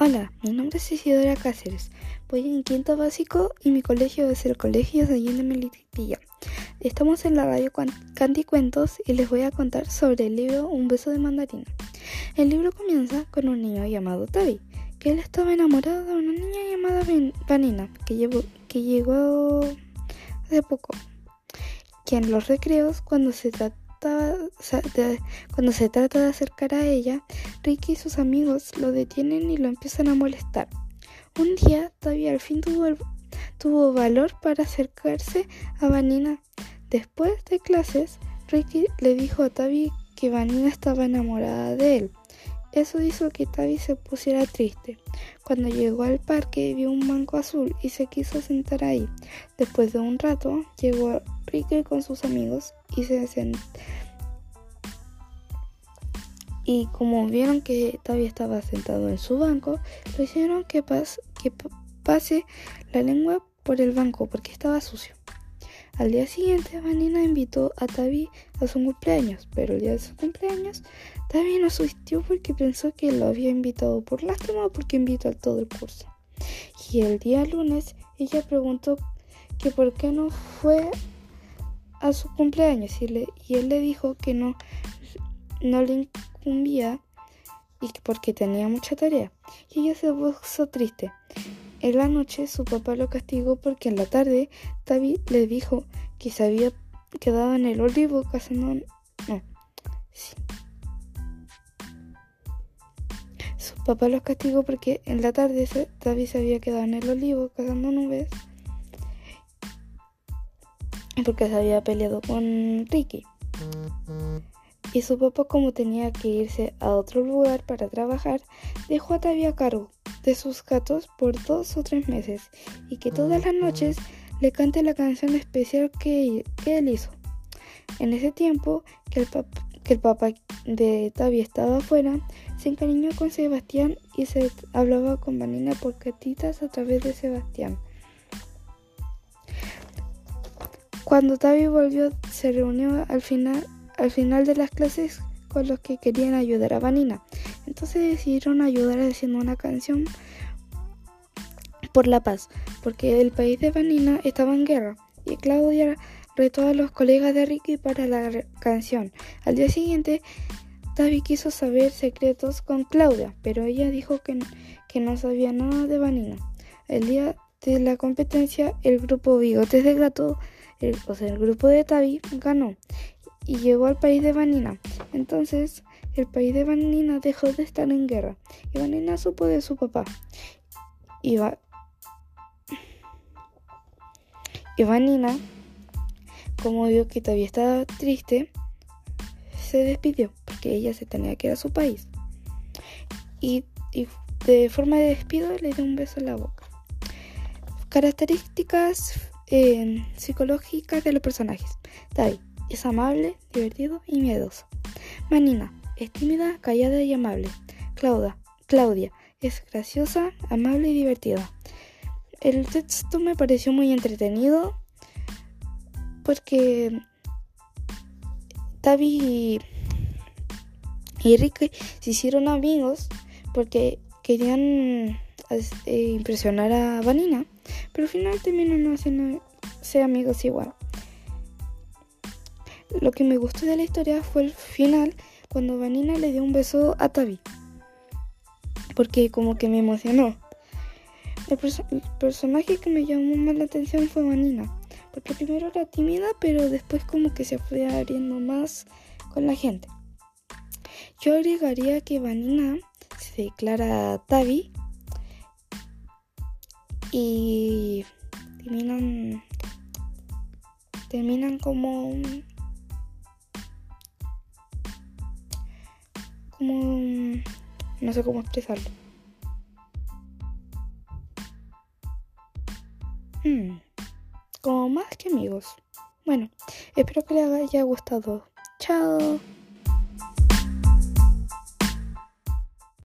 Hola, mi nombre es Isidora Cáceres. Voy en quinto básico y mi colegio es el Colegio de Allende Melitilla. Estamos en la radio Canticuentos y les voy a contar sobre el libro Un beso de mandarina. El libro comienza con un niño llamado Tavi, que él estaba enamorado de una niña llamada Vanina, que, que llegó hace poco. Que en los recreos, cuando se cuando se trata de acercar a ella, Ricky y sus amigos lo detienen y lo empiezan a molestar. Un día, todavía al fin tuvo, tuvo valor para acercarse a Vanina. Después de clases, Ricky le dijo a Tavi que Vanina estaba enamorada de él. Eso hizo que Tavi se pusiera triste. Cuando llegó al parque vio un banco azul y se quiso sentar ahí. Después de un rato llegó Ricky con sus amigos y se sentó. Y como vieron que Tavi estaba sentado en su banco, le hicieron que pase la lengua por el banco porque estaba sucio. Al día siguiente, Vanina invitó a Tavi a su cumpleaños, pero el día de su cumpleaños, Tavi no asistió porque pensó que lo había invitado por lástima o porque invitó a todo el curso. Y el día lunes, ella preguntó que por qué no fue a su cumpleaños y, y él le dijo que no, no le incumbía y porque tenía mucha tarea. Y ella se puso triste. En la noche su papá lo castigó porque en la tarde Tavi le dijo que se había quedado en el olivo cazando... No, sí. Su papá lo castigó porque en la tarde Tavi se había quedado en el olivo cazando nubes porque se había peleado con Ricky. Y su papá, como tenía que irse a otro lugar para trabajar, dejó a Tavi a cargo de sus gatos por dos o tres meses y que todas las noches le cante la canción especial que, él hizo. En ese tiempo que el, papá de Tavi estaba afuera, se encariñó con Sebastián y se hablaba con Vanina por catitas a través de Sebastián. Cuando Tavi volvió, se reunió al final, al final de las clases con los que querían ayudar a Vanina. Entonces decidieron ayudar haciendo una canción por la paz, porque el país de Vanina estaba en guerra. Y Claudia retó a los colegas de Ricky para la canción. Al día siguiente, Tavi quiso saber secretos con Claudia, pero ella dijo que, que no sabía nada de Vanina. El día de la competencia, el grupo Bigotes de Gato o sea, el grupo de Tavi ganó y llegó al país de Vanina. Entonces, el país de Vanina dejó de estar en guerra y Vanina supo de su papá. Y, y Vanina, como vio que todavía estaba triste, se despidió porque ella se tenía que ir a su país. Y, de forma de despido le dio un beso en la boca. Características eh, psicológica de los personajes. David es amable, divertido y miedoso. Manina es tímida, callada y amable. Claudia, Claudia es graciosa, amable y divertida. El texto me pareció muy entretenido porque Tavi y Ricky se hicieron amigos porque querían eh, impresionar a Vanina pero al final terminan haciendo ser amigos igual. Lo que me gustó de la historia fue el final cuando Vanina le dio un beso a Tavi. Porque como que me emocionó. El, personaje que me llamó más la atención fue Vanina. Porque primero era tímida, pero después como que se fue abriendo más con la gente. Yo agregaría que Vanina se declara a Tavi y terminan terminan como como no sé cómo expresarlo. Hmm, como más que amigos. Bueno espero que les haya gustado. Chao